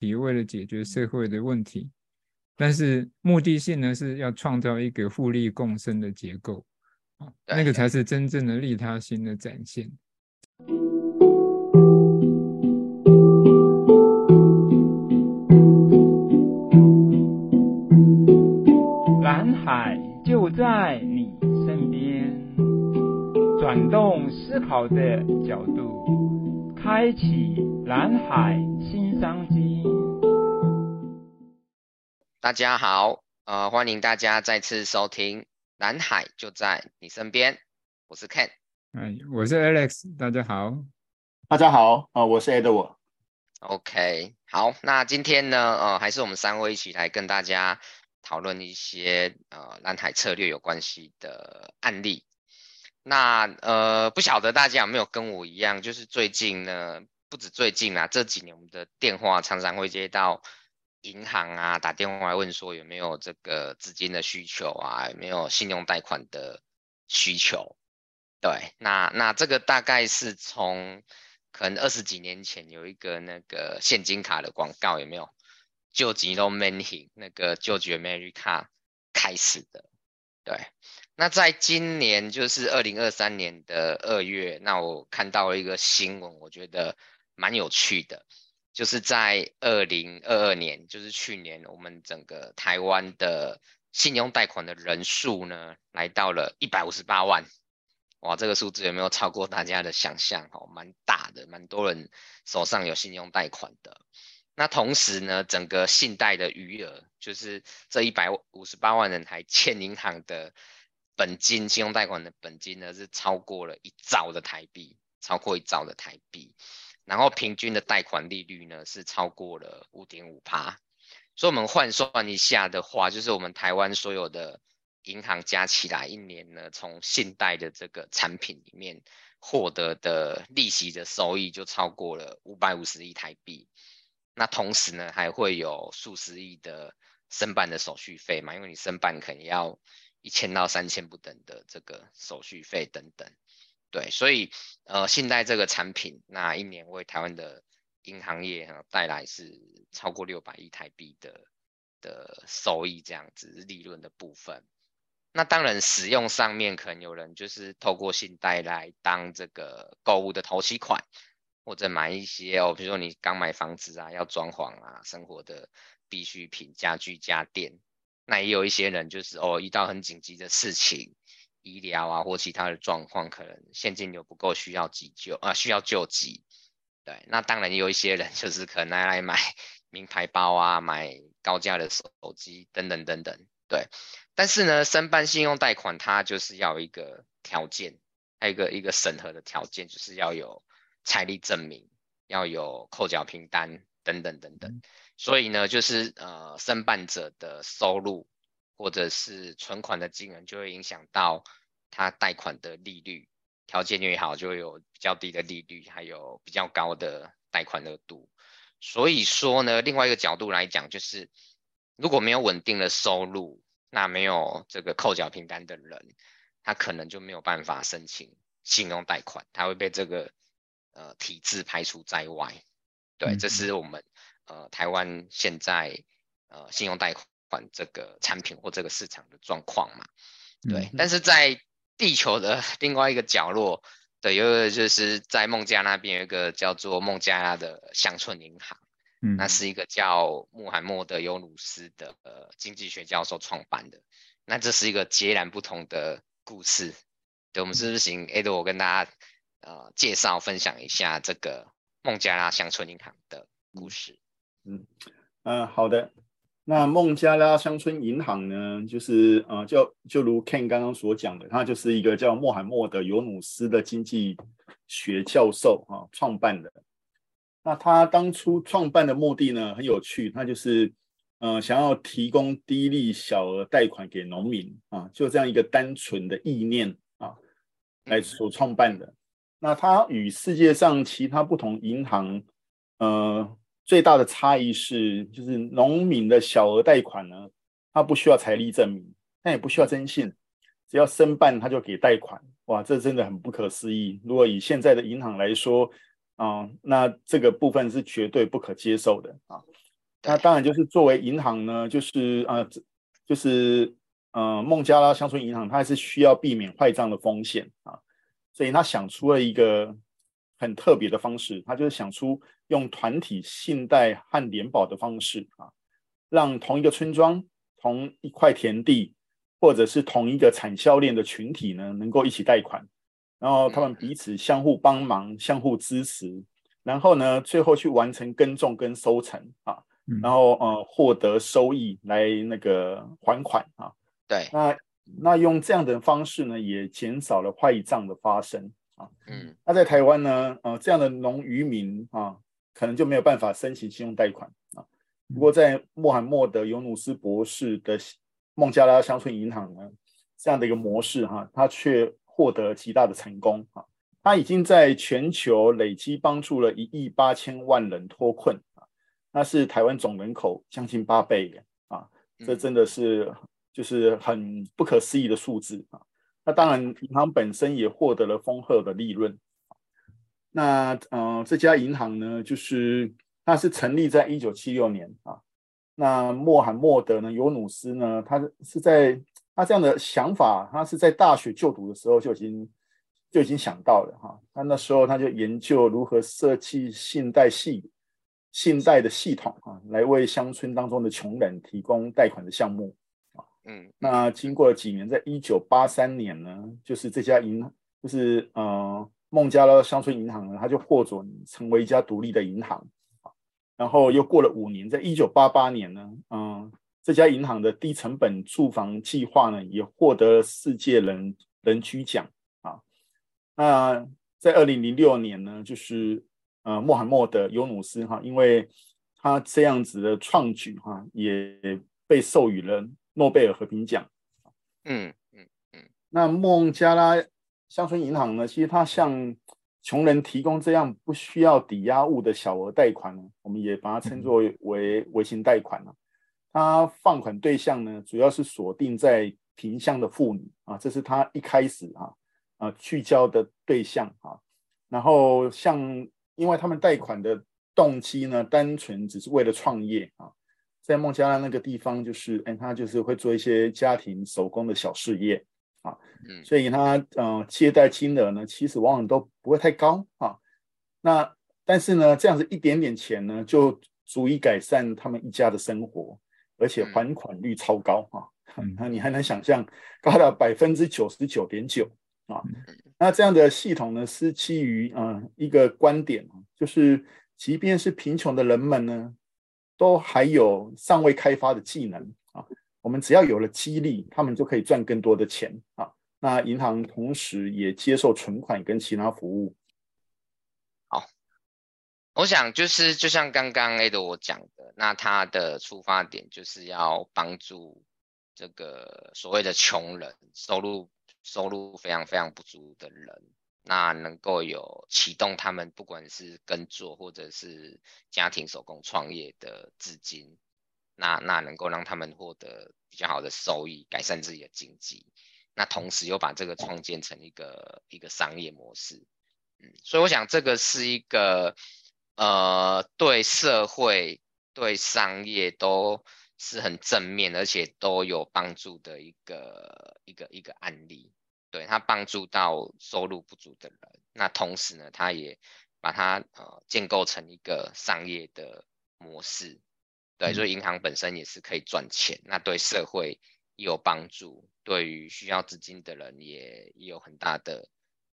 题，为了解决社会的问题，但是目的性呢是要创造一个互利共生的结构，啊，那个才是真正的利他心的展现。蓝海就在你身边，转动思考的角度，开启蓝海新商机。大家好，呃，欢迎大家再次收听《蓝海就在你身边》，我是 Ken，哎，我是 Alex，大家好，大家好，啊、呃，我是 Edward。OK，好，那今天呢，呃，还是我们三位一起来跟大家讨论一些呃蓝海策略有关系的案例。那呃，不晓得大家有没有跟我一样，就是最近呢，不止最近啊，这几年我们的电话常常会接到。银行啊，打电话来问说有没有这个资金的需求啊，有没有信用贷款的需求？对，那那这个大概是从可能二十几年前有一个那个现金卡的广告，有没有？救急都 man 型那个救急 America 开始的。对，那在今年就是二零二三年的二月，那我看到了一个新闻，我觉得蛮有趣的。就是在二零二二年，就是去年，我们整个台湾的信用贷款的人数呢，来到了一百五十八万。哇，这个数字有没有超过大家的想象？哦，蛮大的，蛮多人手上有信用贷款的。那同时呢，整个信贷的余额，就是这一百五十八万人还欠银行的本金，信用贷款的本金呢，是超过了一兆的台币，超过一兆的台币。然后平均的贷款利率呢，是超过了五点五趴，所以我们换算一下的话，就是我们台湾所有的银行加起来一年呢，从信贷的这个产品里面获得的利息的收益就超过了五百五十亿台币。那同时呢，还会有数十亿的申办的手续费嘛，因为你申办可能要一千到三千不等的这个手续费等等。对，所以呃，信贷这个产品，那一年为台湾的银行业哈带来是超过六百亿台币的的收益，这样子利润的部分。那当然，使用上面可能有人就是透过信贷来当这个购物的头期款，或者买一些哦，比如说你刚买房子啊，要装潢啊，生活的必需品、家具、家电。那也有一些人就是哦，遇到很紧急的事情。医疗啊，或其他的状况，可能现金流不够，需要急救啊，需要救急。对，那当然也有一些人就是可能拿来买 名牌包啊，买高价的手机等等等等。对，但是呢，申办信用贷款它就是要一个条件，还有一个一个审核的条件，就是要有财力证明，要有扣缴凭单等等等等。所以呢，就是呃，申办者的收入。或者是存款的金额就会影响到他贷款的利率，条件越好就会有比较低的利率，还有比较高的贷款额度。所以说呢，另外一个角度来讲，就是如果没有稳定的收入，那没有这个扣缴凭单的人，他可能就没有办法申请信用贷款，他会被这个呃体制排除在外。对，这是我们呃台湾现在呃信用贷款。这个产品或这个市场的状况嘛，对。嗯、但是在地球的 另外一个角落，对，有一个就是在孟加拉那边有一个叫做孟加拉的乡村银行，嗯，那是一个叫穆罕默德·尤努斯的呃经济学教授创办的。那这是一个截然不同的故事。对，我们是不是请 Ed 我跟大家呃介绍分享一下这个孟加拉乡村银行的故事？嗯、好的。那孟加拉乡村银行呢，就是呃，就就如 Ken 刚刚所讲的，他就是一个叫穆罕默德·尤努斯的经济学教授啊创办的。那他当初创办的目的呢，很有趣，他就是呃想要提供低利小额贷款给农民啊，就这样一个单纯的意念啊来所创办的。那他与世界上其他不同银行呃。最大的差异是，就是农民的小额贷款呢，他不需要财力证明，但也不需要征信，只要申办他就给贷款。哇，这真的很不可思议。如果以现在的银行来说，啊、那这个部分是绝对不可接受的啊。那当然就是作为银行呢，就是呃，就是呃，孟加拉乡村银行，它还是需要避免坏账的风险啊，所以他想出了一个很特别的方式，他就是想出用团体信贷和联保的方式啊，让同一个村庄、同一块田地，或者是同一个产销链的群体呢，能够一起贷款，然后他们彼此相互帮忙、相互支持，然后呢，最后去完成耕种跟收成啊。然后呃，获得收益来那个还款啊。对，那那用这样的方式呢，也减少了坏账的发生啊。嗯，那在台湾呢，呃，这样的农渔民啊，可能就没有办法申请信用贷款啊。不过在穆罕默德·尤努斯博士的孟加拉乡村银行呢，这样的一个模式哈、啊，他却获得极大的成功啊。他已经在全球累积帮助了一亿八千万人脱困啊。那是台湾总人口将近八倍啊！这真的是就是很不可思议的数字啊！那当然，银行本身也获得了丰厚的利润。那呃，这家银行呢，就是它是成立在一九七六年啊。那穆罕默德呢，尤努斯呢，他是在他这样的想法，他是在大学就读的时候就已经就已经想到了哈。他那时候他就研究如何设计信贷系。信贷的系统啊，来为乡村当中的穷人提供贷款的项目，嗯，那经过了几年，在一九八三年呢，就是这家银，就是呃孟加拉乡村银行呢，它就获准成为一家独立的银行，然后又过了五年，在一九八八年呢，嗯，这家银行的低成本住房计划呢，也获得了世界人人居奖啊，那在二零零六年呢，就是。呃，穆罕默德·尤努斯哈，因为他这样子的创举哈，也被授予了诺贝尔和平奖。嗯嗯嗯。那孟加拉乡村银行呢，其实它向穷人提供这样不需要抵押物的小额贷款呢，我们也把它称作为微型贷款了。它放款对象呢，主要是锁定在贫乡的妇女啊，这是它一开始啊啊聚焦的对象啊。然后像因为他们贷款的动机呢，单纯只是为了创业啊，在孟加拉那个地方，就是哎，他就是会做一些家庭手工的小事业啊，嗯，所以他呃借贷金额呢，其实往往都不会太高啊。那但是呢，这样子一点点钱呢，就足以改善他们一家的生活，而且还款率超高啊。那你还能想象高达百分之九十九点九啊？那这样的系统呢，是基于啊、呃、一个观点，就是即便是贫穷的人们呢，都还有尚未开发的技能啊。我们只要有了激励，他们就可以赚更多的钱啊。那银行同时也接受存款跟其他服务。好，我想就是就像刚刚 Ado 我讲的，那他的出发点就是要帮助这个所谓的穷人收入。收入非常非常不足的人，那能够有启动他们不管是耕作或者是家庭手工创业的资金，那那能够让他们获得比较好的收益，改善自己的经济，那同时又把这个创建成一个一个商业模式，嗯，所以我想这个是一个呃对社会对商业都。是很正面，而且都有帮助的一个一个一个案例，对，他帮助到收入不足的人，那同时呢，他也把它呃建构成一个商业的模式，对，所以银行本身也是可以赚钱，那对社会也有帮助，对于需要资金的人也也有很大的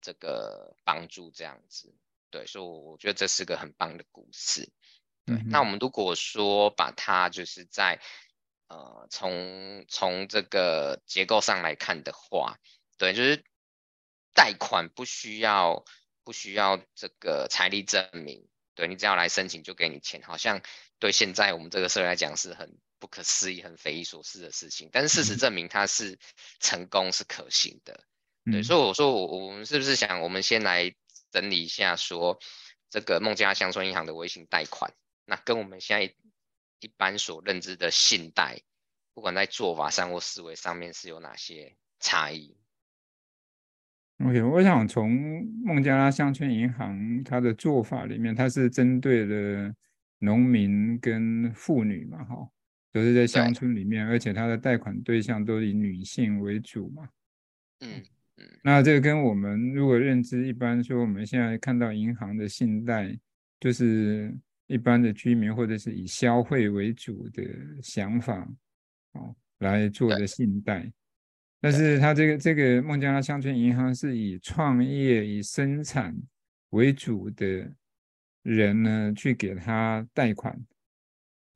这个帮助，这样子，对，所以我觉得这是个很棒的故事。对，那我们如果说把它就是在呃从从这个结构上来看的话，对，就是贷款不需要不需要这个财力证明，对，你只要来申请就给你钱，好像对现在我们这个社会来讲是很不可思议、很匪夷所思的事情，但是事实证明它是成功是可行的，对，所以我说我我们是不是想我们先来整理一下说这个孟加拉乡村银行的微型贷款。那跟我们现在一般所认知的信贷，不管在做法上或思维上面是有哪些差异？OK，我想从孟加拉乡村银行它的做法里面，它是针对了农民跟妇女嘛，哈，都是在乡村里面，而且它的贷款对象都以女性为主嘛。嗯嗯，那这个跟我们如果认知一般说，我们现在看到银行的信贷，就是一般的居民或者是以消费为主的想法，哦，来做的信贷。但是他这个这个孟加拉乡村银行是以创业、以生产为主的人呢，去给他贷款，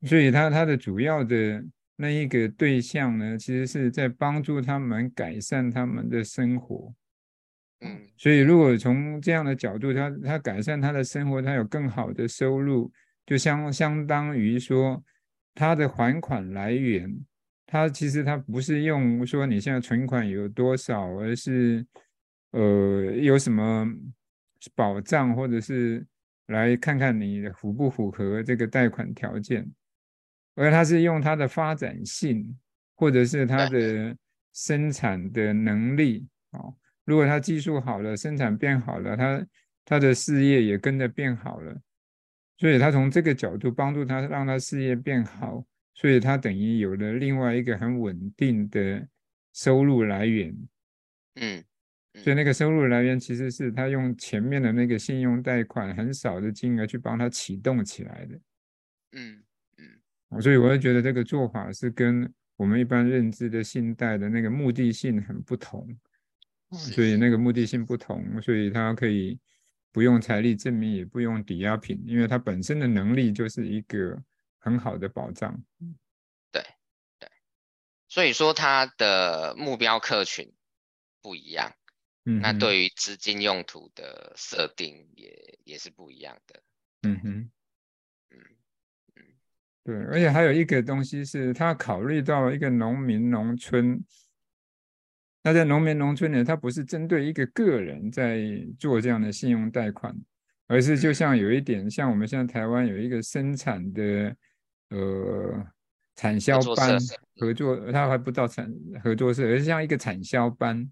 所以他他的主要的那一个对象呢，其实是在帮助他们改善他们的生活。嗯，所以如果从这样的角度，他他改善他的生活，他有更好的收入，就相相当于说他的还款来源。他其实他不是用说你现在存款有多少，而是呃有什么保障，或者是来看看你符不符合这个贷款条件，而他是用他的发展性，或者是他的生产的能力哦。如果他技术好了，生产变好了，他他的事业也跟着变好了，所以他从这个角度帮助他，让他事业变好。所以他等于有了另外一个很稳定的收入来源，嗯，所以那个收入来源其实是他用前面的那个信用贷款很少的金额去帮他启动起来的，嗯嗯，所以我会觉得这个做法是跟我们一般认知的信贷的那个目的性很不同，所以那个目的性不同，所以他可以不用财力证明，也不用抵押品，因为他本身的能力就是一个。很好的保障，对对，所以说它的目标客群不一样，嗯，那对于资金用途的设定也也是不一样的，嗯哼，嗯嗯，对，而且还有一个东西是，他考虑到一个农民农村，那在农民农村呢，他不是针对一个个人在做这样的信用贷款，而是就像有一点像我们现在台湾有一个生产的。呃，产销班合作，他还不到产合作社，而是像一个产销班，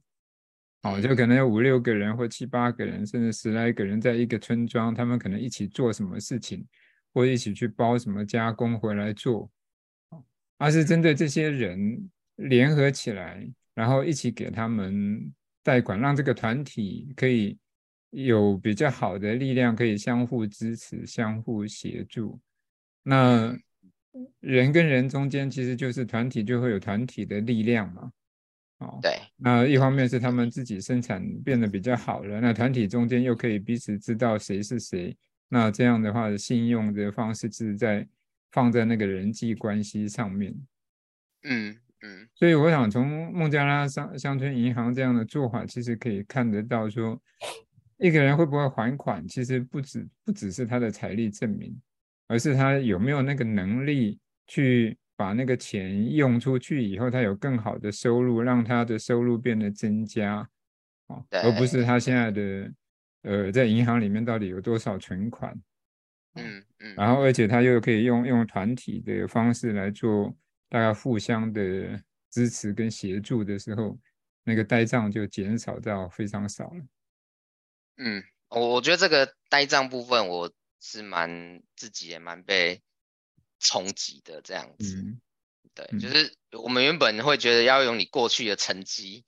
哦，就可能有五六个人或七八个人，甚至十来个人，在一个村庄，他们可能一起做什么事情，或一起去包什么加工回来做，而是针对这些人联合起来，然后一起给他们贷款，让这个团体可以有比较好的力量，可以相互支持、相互协助，那。人跟人中间其实就是团体，就会有团体的力量嘛。哦，对。那一方面是他们自己生产变得比较好了，那团体中间又可以彼此知道谁是谁。那这样的话，信用的方式是在放在那个人际关系上面。嗯嗯。所以我想从孟加拉乡乡村银行这样的做法，其实可以看得到说，一个人会不会还款，其实不只不只是他的财力证明。而是他有没有那个能力去把那个钱用出去以后，他有更好的收入，让他的收入变得增加，而不是他现在的呃在银行里面到底有多少存款，嗯嗯，然后而且他又可以用用团体的方式来做，大家互相的支持跟协助的时候，那个呆账就减少到非常少了。嗯，我我觉得这个呆账部分我。是蛮自己也蛮被冲击的这样子，嗯、对，就。是我们原本会觉得要用你过去的成绩，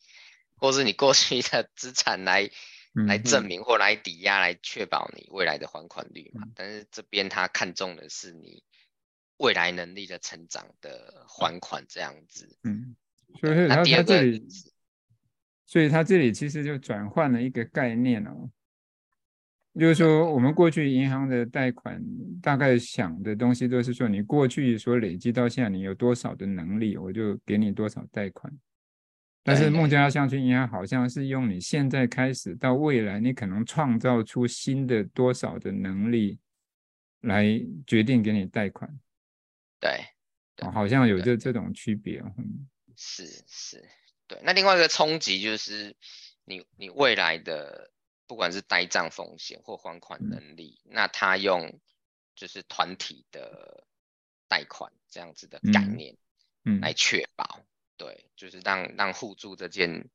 或是你过去的资产来、嗯、来证。明或来抵押来确保你未来的还款率嘛，嗯、但是这边他看中的是你未来能力的成长的还款这样子，嗯，所以他他这里，所以他这里其实就转换了一个概念哦。就是说，我们过去银行的贷款大概想的东西都是说，你过去所累积到现在，你有多少的能力，我就给你多少贷款。但是孟加拉乡村银行好像是用你现在开始到未来，你可能创造出新的多少的能力来决定给你贷款。对，对，好像有这这种区别。嗯，是是，对。那另外一个冲击就是你你未来的。不管是呆账风险或还款能力，嗯、那他用就是团体的贷款这样子的概念，嗯，来确保，嗯、对，就是让让互助这件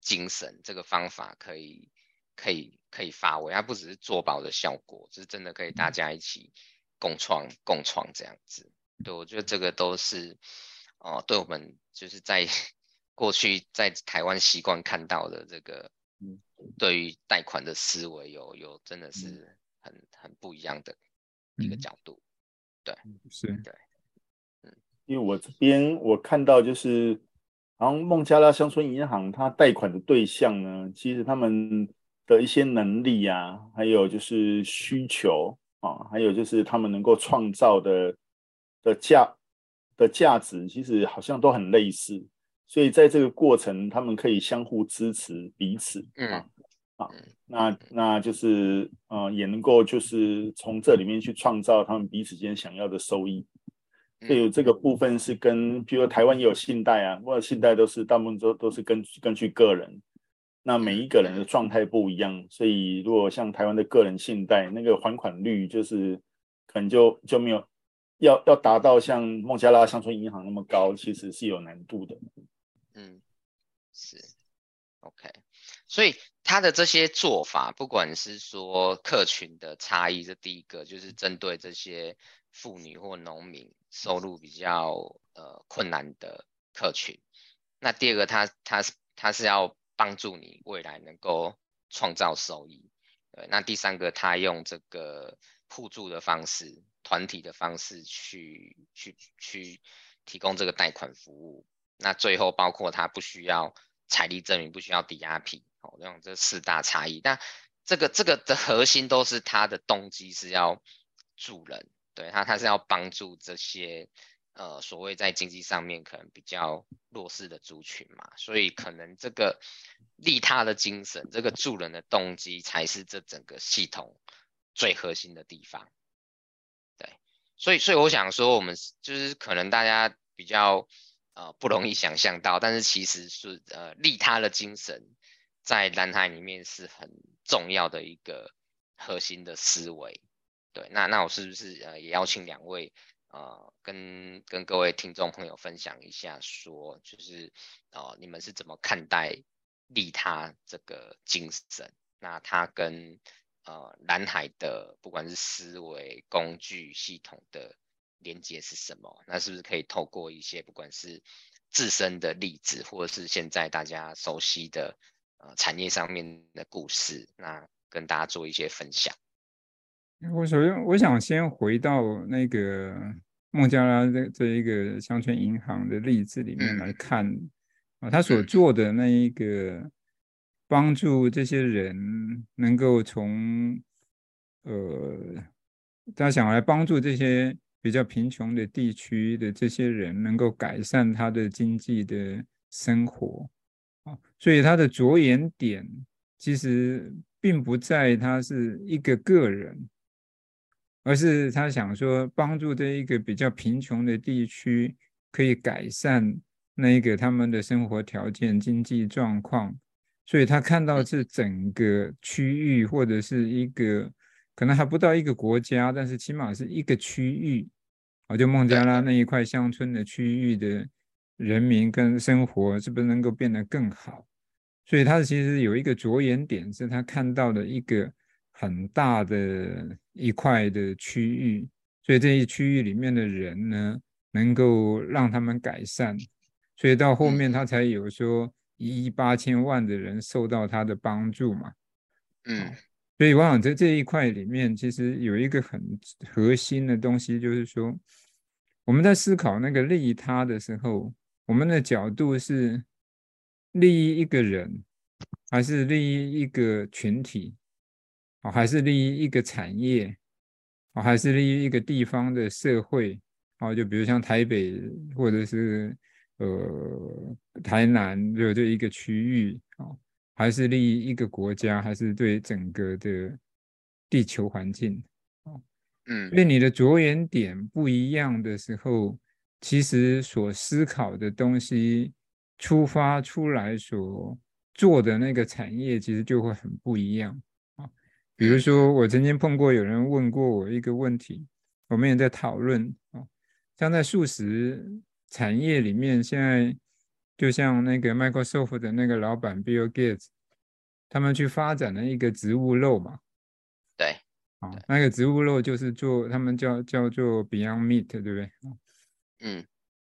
精神这个方法可以可以可以发挥，它不只是做保的效果，就是真的可以大家一起共创共创这样子。对，我觉得这个都是哦、呃，对我们就是在 过去在台湾习惯看到的这个，对于贷款的思维有有真的是很很不一样的一个角度。对，是，对，嗯，因为我这边我看到就是。然后孟加拉乡村银行，它贷款的对象呢，其实他们的一些能力啊，还有就是需求啊，还有就是他们能够创造的的价的价值，其实好像都很类似。所以在这个过程，他们可以相互支持彼此。嗯啊，那那就是呃，也能够就是从这里面去创造他们彼此间想要的收益。所以这个部。分是跟，比如台湾也有信贷啊，或者信贷都是大部分都都是根根据个人，那每一个人的状态不一样，所以如果像台湾的个人信贷，那个还款率就是可能就就没有要要达到像孟加拉乡村银行那么高，其实是有难度的。嗯，是，OK，所以他的这些做法，不管是说客群的差异，这第一个就是针对这些妇女或农民。收入比较呃困难的客群，那第二个他，他他是他是要帮助你未来能够创造收益，对，那第三个，他用这个互助的方式、团体的方式去去去提供这个贷款服务，那最后包括他不需要财力证明，不需要抵押品，哦，这样这四大差异，但这个这个的核心都是他的动机是要助人。对他，他是要帮助这些呃所谓在经济上面可能比较弱势的族群嘛，所以可能这个利他的精神，这个助人的动机才是这整个系统最核心的地方。对，所以所以我想说，我们就是可能大家比较呃不容易想象到，但是其实是呃利他的精神在蓝海里面是很重要的一个核心的思维。对，那那我是不是呃也邀请两位呃跟跟各位听众朋友分享一下说，就是呃你们是怎么看待利他这个精神？那它跟呃蓝海的不管是思维、工具、系统的连接是什么？那是不是可以透过一些不管是自身的例子，或者是现在大家熟悉的呃产业上面的故事，那跟大家做一些分享？我首先我想先回到那个孟加拉这这一个乡村银行的例子里面来看啊，他所做的那一个帮助这些人能够从呃，他想来帮助这些比较贫穷的地区的这些人能够改善他的经济的生活啊，所以他的着眼点其实并不在他是一个个人。而是他想说，帮助这一个比较贫穷的地区，可以改善那一个他们的生活条件、经济状况。所以他看到是整个区域或者是一个可能还不到一个国家，但是起码是一个区域，啊，就孟加拉那一块乡村的区域的人民跟生活是不是能够变得更好？所以他其实有一个着眼点，是他看到的一个。很大的一块的区域，所以这一区域里面的人呢，能够让他们改善，所以到后面他才有说一亿八千万的人受到他的帮助嘛。嗯，所以我想在这一块里面，其实有一个很核心的东西，就是说我们在思考那个利他的时候，我们的角度是利益一个人，还是利益一个群体？哦，还是利益一个产业，哦，还是利益一个地方的社会，哦，就比如像台北或者是呃台南，就这一个区域，哦，还是利益一个国家，还是对整个的地球环境，哦，嗯，所以你的着眼点不一样的时候，其实所思考的东西，出发出来所做的那个产业，其实就会很不一样。比如说，我曾经碰过有人问过我一个问题，我们也在讨论啊，像在素食产业里面，现在就像那个 Microsoft 的那个老板 Bill Gates，他们去发展了一个植物肉嘛，对，啊，那个植物肉就是做他们叫叫做 Beyond Meat，对不对？嗯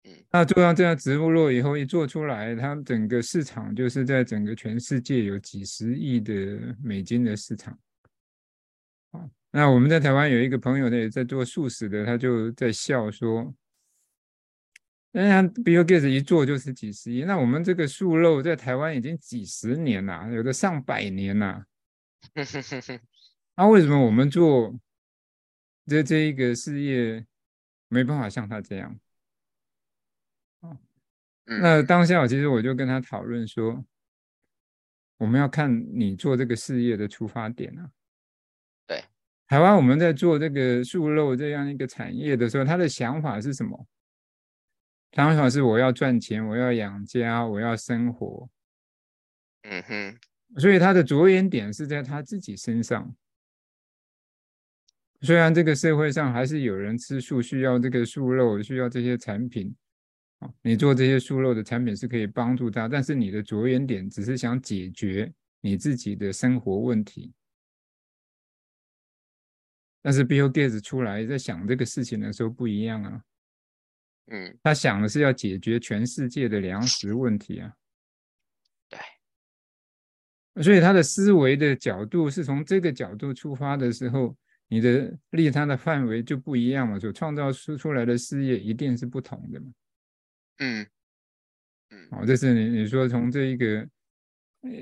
嗯，那做上这样植物肉以后，一做出来，它整个市场就是在整个全世界有几十亿的美金的市场。啊，那我们在台湾有一个朋友呢，也在做素食的，他就在笑说。嗯，Bill Gates 一做就是几十亿，那我们这个素肉在台湾已经几十年了，有的上百年了。那、啊、为什么我们做这这一个事业没办法像他这样？那当下其实我就跟他讨论说，我们要看你做这个事业的出发点啊。对，台湾我们在做这个素肉这样一个产业的时候，他的想法是什么？想法是我要赚钱，我要养家，我要生活。嗯哼，所以他的着眼点是在他自己身上。虽然这个社会上还是有人吃素，需要这个素肉，需要这些产品。你做这些素肉的产品是可以帮助他，但是你的着眼点只是想解决你自己的生活问题。但是 Bill Gates 出来在想这个事情的时候不一样啊。嗯，他想的是要解决全世界的粮食问题啊，对，所以他的思维的角度是从这个角度出发的时候，你的利他的范围就不一样嘛，所创造出出来的事业一定是不同的嘛。嗯嗯，好，这是你你说从这一个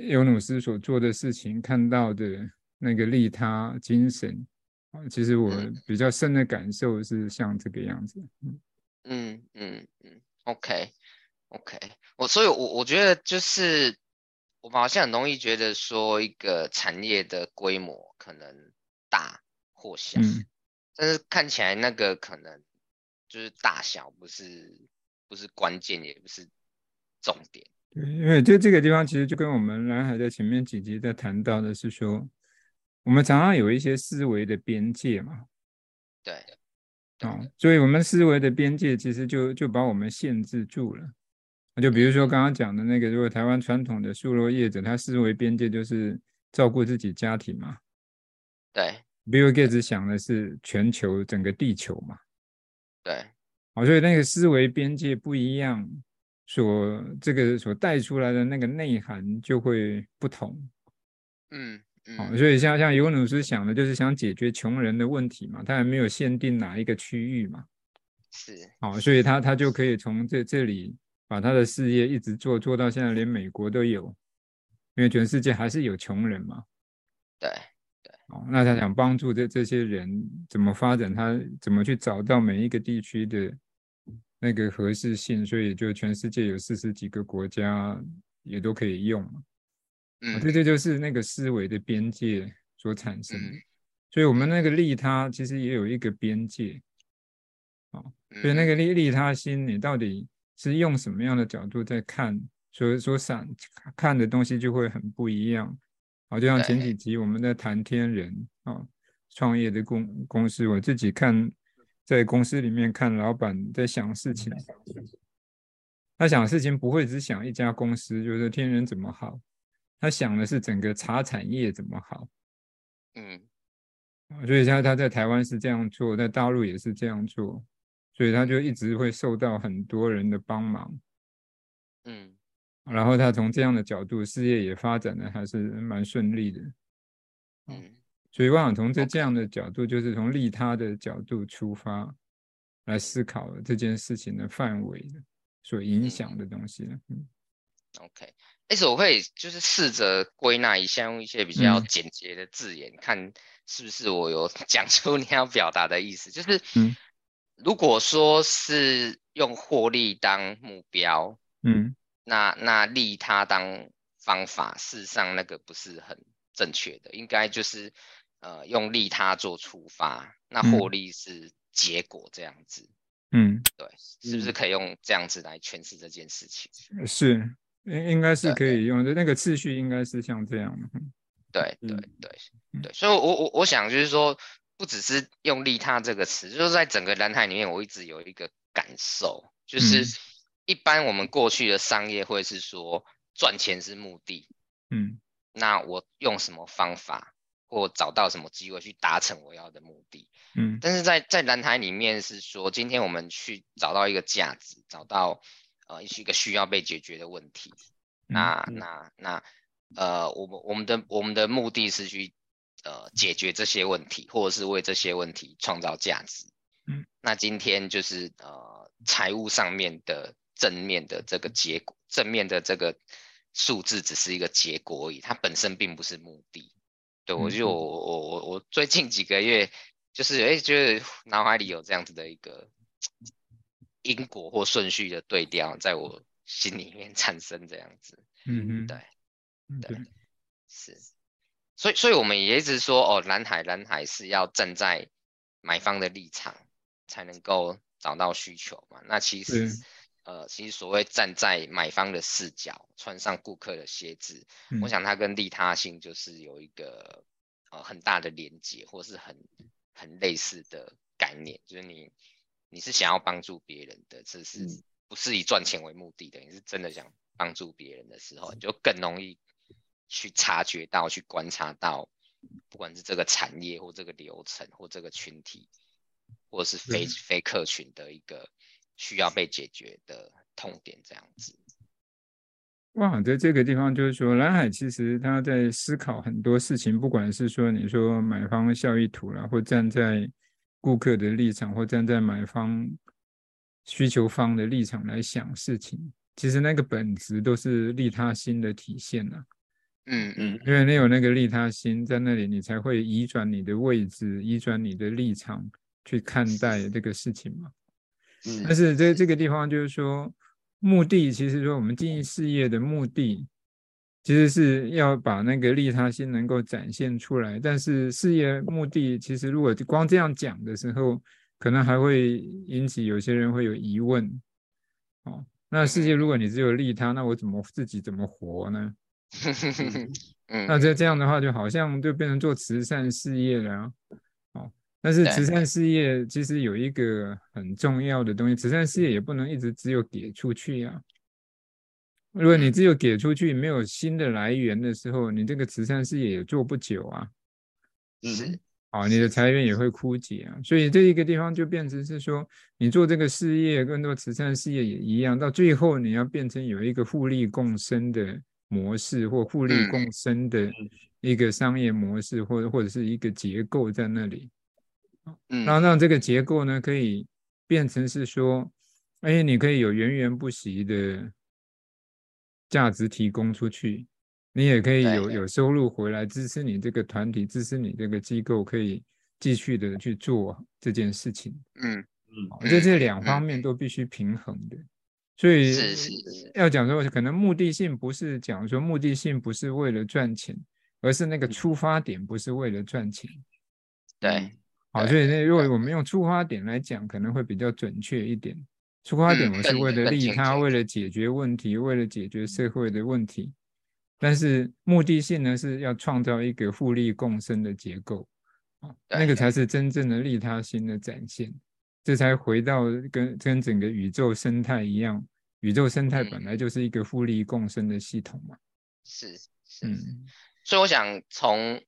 尤努斯所做的事情看到的那个利他精神啊，其实我比较深的感受是像这个样子，嗯。嗯嗯嗯，OK OK，我所以我，我我觉得就是我们好像很容易觉得说一个产业的规模可能大或小，嗯，但是看起来那个可能就是大小不是不是关键，也不是重点。对，因为就这个地方其实就跟我们蓝海在前面几集在谈到的是说，我们常常有一些思维的边界嘛，对。哦，所以我们思维的边界其实就就把我们限制住了。就比如说刚刚讲的那个，如果台湾传统的素肉业者，他思维边界就是照顾自己家庭嘛。对，Bill Gates 想的是全球整个地球嘛。对，好，所以那个思维边界不一样，所这个所带出来的那个内涵就会不同。嗯。好，所以像像尤努斯想的，就是想解决穷人的问题嘛，他还没有限定哪一个区域嘛，是，好，所以他他就可以从这这里把他的事业一直做做到现在，连美国都有，因为全世界还是有穷人嘛，对对，哦，那他想帮助这这些人怎么发展，他怎么去找到每一个地区的那个合适性，所以就全世界有四十几个国家也都可以用嘛。嗯，这这就是那个思维的边界所产生的，所以我们那个利他其实也有一个边界，啊，所以那个利利他心，你到底是用什么样的角度在看，所以所想看的东西就会很不一样，好，就像前几集我们在谈天人啊，创业的公公司，我自己看在公司里面看老板在想事情，他想事情不会只想一家公司，就是天人怎么好。他想的是整个茶产业怎么好，嗯，所以他他在台湾是这样做，在大陆也是这样做，所以他就一直会受到很多人的帮忙，嗯，然后他从这样的角度，事业也发展的还是蛮顺利的，嗯，所以我想从这这样的角度，就是从利他的角度出发来思考这件事情的范围所影响的东西，嗯，OK。但是我会就是试着归纳一下，用一些比较简洁的字眼，嗯，看是不是我有讲出你要表达的意思。就是，嗯，如果说是用获利当目标，嗯，那那利他当方法，事实上那个不是很正确的，应该就是呃用利他做出发，那获利是结果这样子。嗯，对，是不是可以用这样子来诠释这件事情？是。应应该是可以用的，那个次序应该是像这样的。对对对对，所以我我我想就是说，不只是用利他这个词，就是在整个蓝海里面，我一直有一个感受，就是一般我们过去的商业会是说赚钱是目的，嗯，那我用什么方法或找到什么机会去达成我要的目的。嗯，但是在在蓝海里面是说，今天我们去找到一个价值，找到呃是一个需要被解决的问题。那那那呃，我们我们的我们的目的是去呃解决这些问题，或者是为这些问题创造价值。嗯，那今天就是呃财务上面的正面的这个结果，正面的这个数字只是一个结果而已，它本身并不是目的。对，我就我我我我最近几个月就是哎，就是脑海里有这样子的一个因果或顺序的对调，在我心里面产生这样子。嗯嗯，对，对，对是。所以所以我们也一直说哦，蓝海蓝海是要站在买方的立场才能够找到需求嘛。那其实。呃，其实所谓站在买方的视角，穿上顾客的鞋子，嗯，我想它跟利他性就是有一个呃很大的连接，或是很很类似的概念，就是你你是想要帮助别人的，这是不是以赚钱为目的的，你是真的想帮助别人的时候，你就更容易去察觉到、去观察到，不管是这个产业或这个流程或这个群体，或者是非非客群的一个。需要被解决的痛点，这样子。哇，在这个地方就是说，蓝海其实他在思考很多事情，不管是说你说买方效益图啦，或站在顾客的立场，或站在买方需求方的立场来想事情，其实那个本质都是利他心的体现呐。嗯嗯，因为你有那个利他心在那里，你才会移转你的位置，移转你的立场去看待这个事情嘛。但是这这个地方就是说，目的其实说我们经营事业的目的，其实是要把那个利他心能够展现出来。但是事业目的其实如果光这样讲的时候，可能还会引起有些人会有疑问。哦，那事业如果你只有利他，那我怎么自己怎么活呢？那这这样的话，就好像就变成做慈善事业了啊。但是慈善事业其实有一个很重要的东西，慈善事业也不能一直只有给出去呀、啊。如果你只有给出去，没有新的来源的时候，你这个慈善事业也做不久啊。嗯，好，你的财源也会枯竭啊。所以这一个地方就变成是说，你做这个事业，跟做慈善事业也一样，到最后你要变成有一个互利共生的模式，或互利共生的一个商业模式，或者或者是一个结构在那里。嗯，然后让这个结构呢，可以变成是说，哎，你可以有源源不息的价值提供出去，你也可以有有收入回来支持你这个团体，支持你这个机构，可以继续的去做这件事情。嗯嗯，这这两方面都必须平衡的。所以要讲说，可能目的性不是讲说目的性不是为了赚钱，而是那个出发点不是为了赚钱。对。好，所以那如果我们用出发点来讲，可能会比较准确一点。出发点我是为了利他，为了解决问题，为了解决社会的问题。但是目的性呢，是要创造一个互利共生的结构，那个才是真正的利他心的展现。这才回到跟跟整个宇宙生态一样，宇宙生态本来就是一个互利共生的系统嘛。是，是，嗯。所以我想从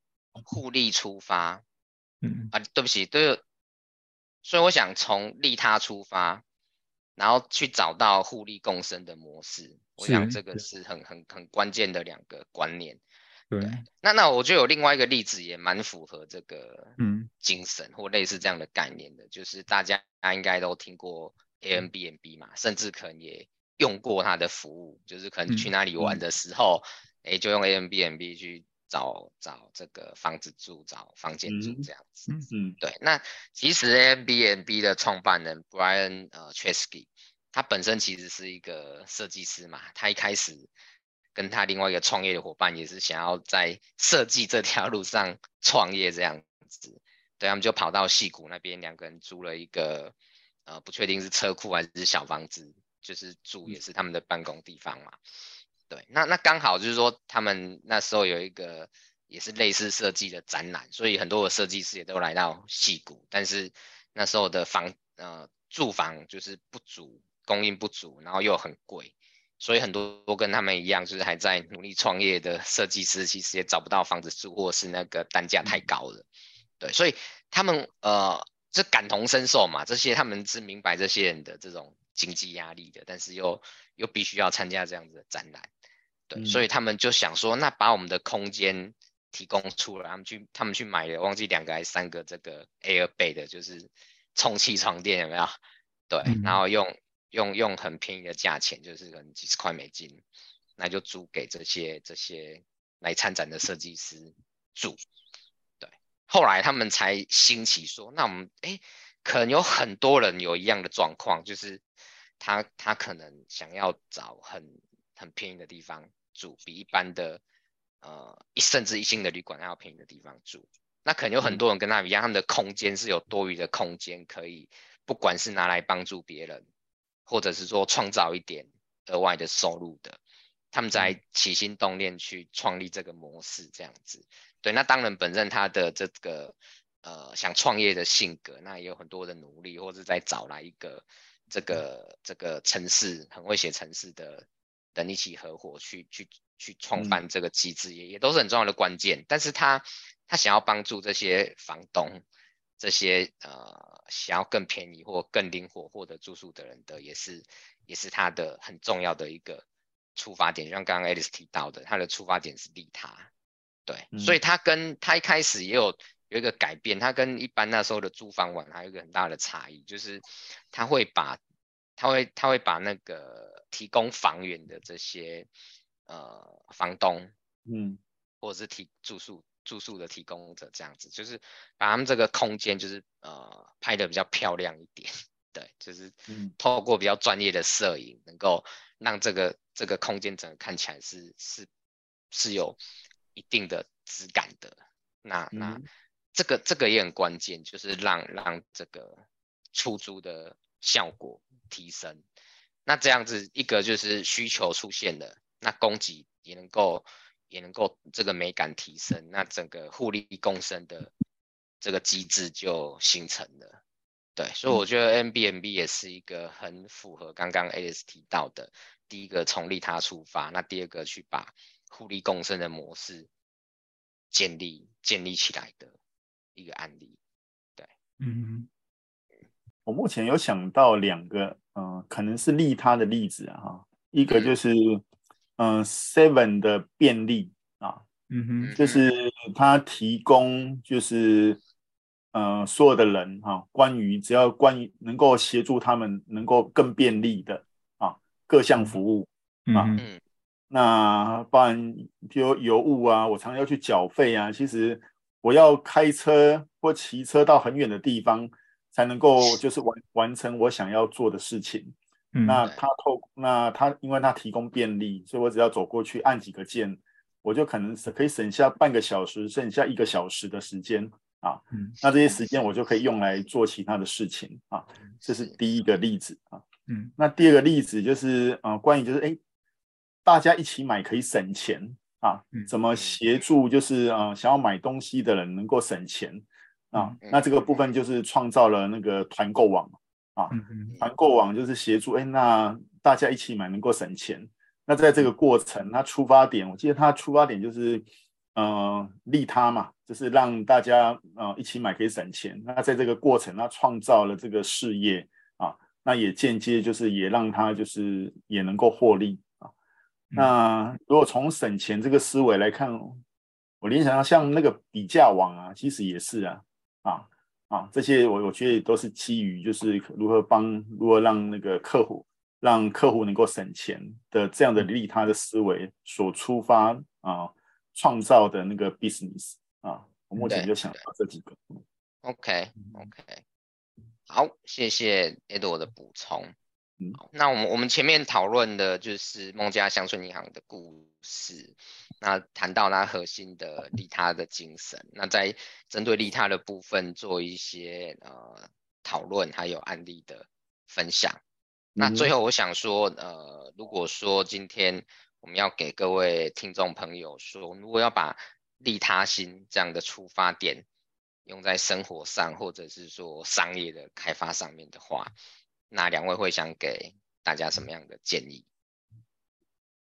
互利出发。嗯啊，对不起，对，所以我想从利他出发，然后去找到互利共生的模式。我想这个是很很很关键的两个观念。对，那那我就有另外一个例子，也蛮符合这个嗯精神或类似这样的概念的，就是大家应该都听过 Airbnb 嘛，甚至可能也用过它的服务，就是可能去哪里玩的时候，哎，就用 Airbnb 去。找找这个房子住，找房间住这样子。嗯嗯，对。那其实 Airbnb 的创办人 Brian 呃 Chesky，他本身其实是一个设计师嘛。他一开始跟他另外一个创业的伙伴也是想要在设计这条路上创业这样子。对，他们就跑到戏谷那边，两个人租了一个呃不确定是车库还是小房子，就是住也是他们的办公地方嘛。对，那那刚好就是说，他们那时候有一个也是类似设计的展览，所以很多的设计师也都来到矽谷，但是那时候的房呃住房就是不足，供应不足，然后又很贵，所以很多都跟他们一样，就是还在努力创业的设计师，其实也找不到房子住，或是那个单价太高了。对，所以他们呃，这感同身受嘛，这些他们是明白这些人的这种经济压力的，但是又又必须要参加这样子的展览。对，所以他们就想说，那把我们的空间提供出来，他们去他们去买了，忘记两个还是三个这个 Airbed 的，就是充气床垫，有没有？对，然后用。用用很便宜的价钱，就是可能几十块美金，那就租给这些这些来参展的设计师住。对，后来他们才兴起说，那我们哎，可能有很多人有一样的状况，就是他他可能想要找很很便宜的地方住，比一般的呃一甚至一星的旅馆还要便宜的地方住。那可能有很多人跟他们一样，他们的空间是有多余的空间，可以不管是拿来帮助别人。或者是说创造一点额外的收入的，他们在起心动念去创立这个模式，这样子。对，那当然本身他的这个呃想创业的性格，那也有很多的努力，或者在找来一个这个这个城市很会写城市的人一起合伙去去去创办这个机制，也也都是很重要的关键。但是他他想要帮助这些房东。这些呃想要更便宜或更灵活获得住宿的人的，也是也是他的很重要的一个出发点。就像刚刚 Alice 提到的，他的出发点是利他，对，嗯、所以他跟他一开始也有有一个改变，他跟一般那时候的租房网还有一个很大的差异，就是他会把他会他会把那个提供房源的这些呃房东，嗯，或者是提住宿。住宿的提供者这样子，就是把他们这个空间，就是呃拍的比较漂亮一点，对，就是透过比较专业的摄影，能够让这个这个空间整个看起来是是是有一定的质感的。那那这个这个也很关键，就是让让这个出租的效果提升。那这样子一个就是需求出现了，那供给也能够。也能够这个美感提升，那整个互利共生的这个机制就形成了。对，所以我觉得 Airbnb 也是一个很符合刚刚 Alice 提到的，第一个从利他出发，那第二个去把互利共生的模式建立建立起来的一个案例。对，嗯，我目前有想到两个，嗯、呃，可能是利他的例子啊，一个就是。嗯嗯，Seven 的便利啊，嗯哼，就是它提供，就是呃，所有的人哈、啊，关于只要关于能够协助他们能够更便利的啊各项服务啊，嗯，那不然比如邮物啊，我常常要去缴费啊，其实我要开车或骑车到很远的地方才能够就是完完成我想要做的事情。那他透，那他因为他提供便利，所以我只要走过去按几个键，我就可能是可以省下半个小时，剩下一个小时的时间啊。嗯，那这些时间我就可以用来做其他的事情啊。这是第一个例子啊。嗯，那第二个例子就是呃，关于就是哎，大家一起买可以省钱啊。怎么协助就是呃想要买东西的人能够省钱啊？那这个部分就是创造了那个团购网。啊，团购网就是协助，哎，那大家一起买能够省钱。那在这个过程，它出发点，我记得它出发点就是，呃，利他嘛，就是让大家呃一起买可以省钱。那在这个过程，它创造了这个事业啊，那也间接就是也让它就是也能够获利啊。那如果从省钱这个思维来看，我联想到像那个比价网啊，其实也是啊，啊。啊，这些我我觉得都是基于就是如何帮，如何让那个客户，让客户能够省钱的这样的利他的思维所出发啊，创造的那个 business 啊，我目前就想到这几个。OK OK，好，谢谢 Edward 的补充。嗯，那我们我们前面讨论的就是孟加乡村银行的故事。那谈到它核心的利他的精神，那在针对利他的部分做一些呃讨论，还有案例的分享。那最后我想说，呃，如果说今天我们要给各位听众朋友说，如果要把利他心这样的出发点用在生活上，或者是说商业的开发上面的话，那两位会想给大家什么样的建议？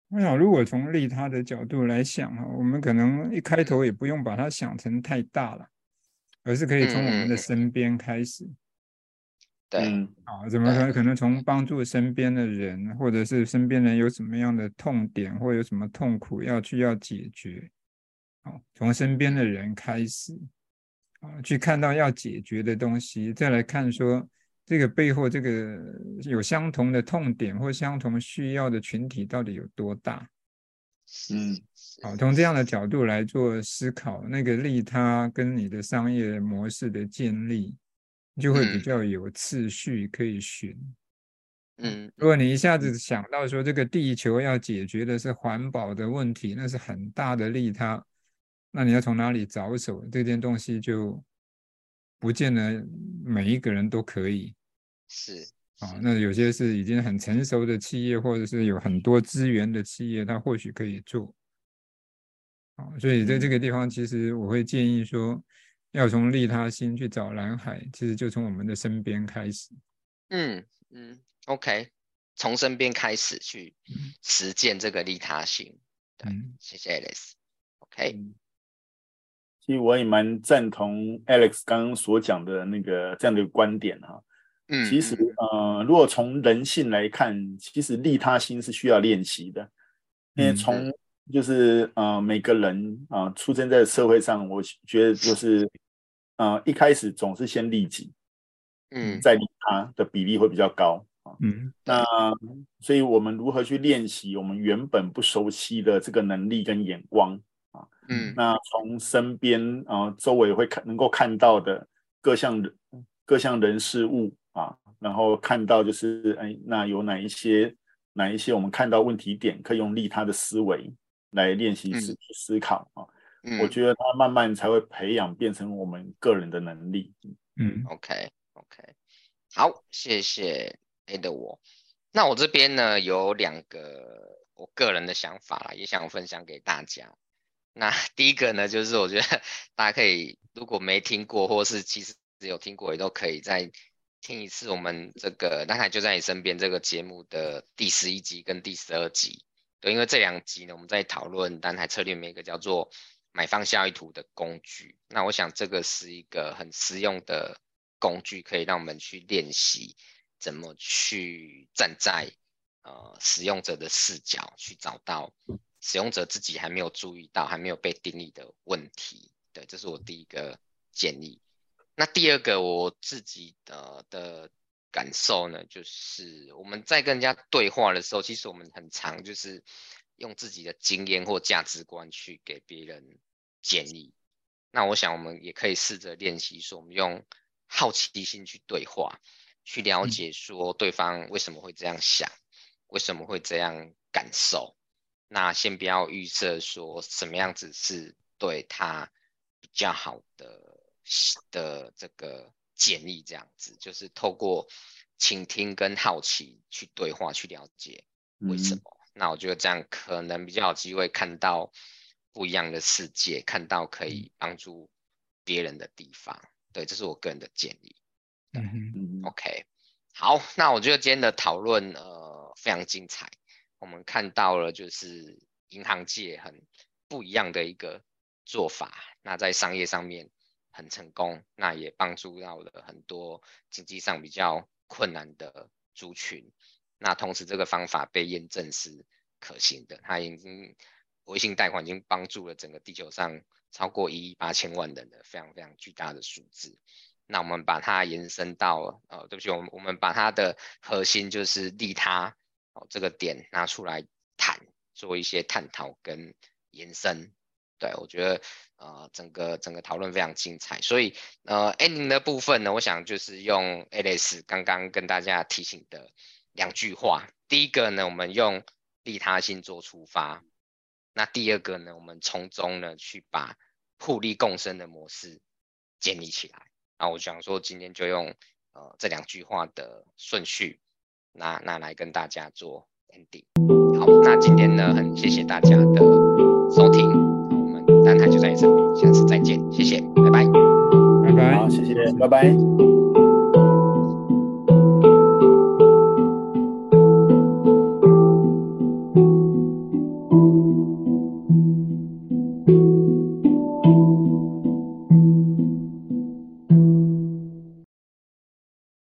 我想，如果从利他的角度来想哈，我们可能一开头也不用把它想成太大了，而是可以从我们的身边开始。对，啊，怎么可能可能从帮助身边的人，或者是身边人有什么样的痛点，或有什么痛苦要去要解决，好，从身边的人开始，啊，去看到要解决的东西，再来看说这个背后这个有相同的痛点或相同需要的群体到底有多大，嗯，好，从这样的角度来做思考，那个利他跟你的商业模式的建立。就会比较有次序可以循。嗯，如果你一下子想到说这个地球要解决的是环保的问题，那是很大的利他，那你要从哪里着手？这件东西就不见得每一个人都可以。是啊，那有些是已经很成熟的企业，或者是有很多资源的企业，它或许可以做。啊，所以在这个地方，其实我会建议说。要从利他心去找蓝海，其实就从我们的身边开始。嗯嗯，OK，从身边开始去实践这个利他心。对，嗯、谢谢 Alex。OK，其实我也蛮赞同 Alex 刚刚所讲的那个这样的观点哈。嗯，其实呃，如果从人性来看，其实利他心是需要练习的，因为从就是呃每个人啊、呃、出生在社会上，我觉得就是。呃，一开始总是先利己，嗯，再利他的比例会比较高啊。嗯，那所以我们如何去练习我们原本不熟悉的这个能力跟眼光啊？嗯，那从身边啊、呃、周围会看能够看到的各项人各项人事物啊，然后看到就是哎，那有哪一些哪一些我们看到问题点，可以用利他的思维来练习思思考啊。我觉得他慢慢才会培养变成我们个人的能力。嗯，OK OK，好，谢谢 A 的我。那我这边呢有两个我个人的想法啦，也想分享给大家。那 第一个呢，就是我觉得大家可以如果没听过，或是其实有听过，也都可以再听一次我们这个蓝海就在你身边这个节目的第十一集跟第十二集。对，因为这两集呢，我们在讨论蓝海策略，里面一个叫做。买方效益图的工具，那我想这个是一个很实用的工具，可以让我们去练习怎么去站在呃使用者的视角，去找到使用者自己还没有注意到、还没有被定义的问题。对，这是我第一个建议。那第二个我自己的的感受呢，就是我们在跟人家对话的时候，其实我们很常就是。用自己的经验或价值观去给别人建议，那我想我们也可以试着练习说，我们用好奇心去对话，去了解说对方为什么会这样想，为什么会这样感受。那先不要预设说什么样子是对他比较好的的这个建议，这样子就是透过倾听跟好奇去对话，去了解为什么。那我觉得这样可能比较有机会看到不一样的世界，看到可以帮助别人的地方。对，这是我个人的建议。嗯嗯。OK，好，那我觉得今天的讨论呃非常精彩。我们看到了就是银行界很不一样的一个做法，那在商业上面很成功，那也帮助到了很多经济上比较困难的族群。那同时，这个方法被验证是可行的，它已经微信贷款已经帮助了整个地球上超过一亿八千万人的非常非常巨大的数字。那我们把它延伸到，呃，对不起，我们我们把它的核心就是利他哦这个点拿出来谈，做一些探讨跟延伸。对，我觉得呃整个整个讨论非常精彩，所以呃 ending 的部分呢，我想就是用 Alex 刚刚跟大家提醒的。两句话，第一个呢，我们用利他心做出发；那第二个呢，我们从中呢去把互利共生的模式建立起来。那我想说，今天就用呃这两句话的顺序，那那来跟大家做 ending。好，那今天呢，很谢谢大家的，就在你身边，下次再见，谢谢，拜拜，拜拜，好，谢谢，拜拜。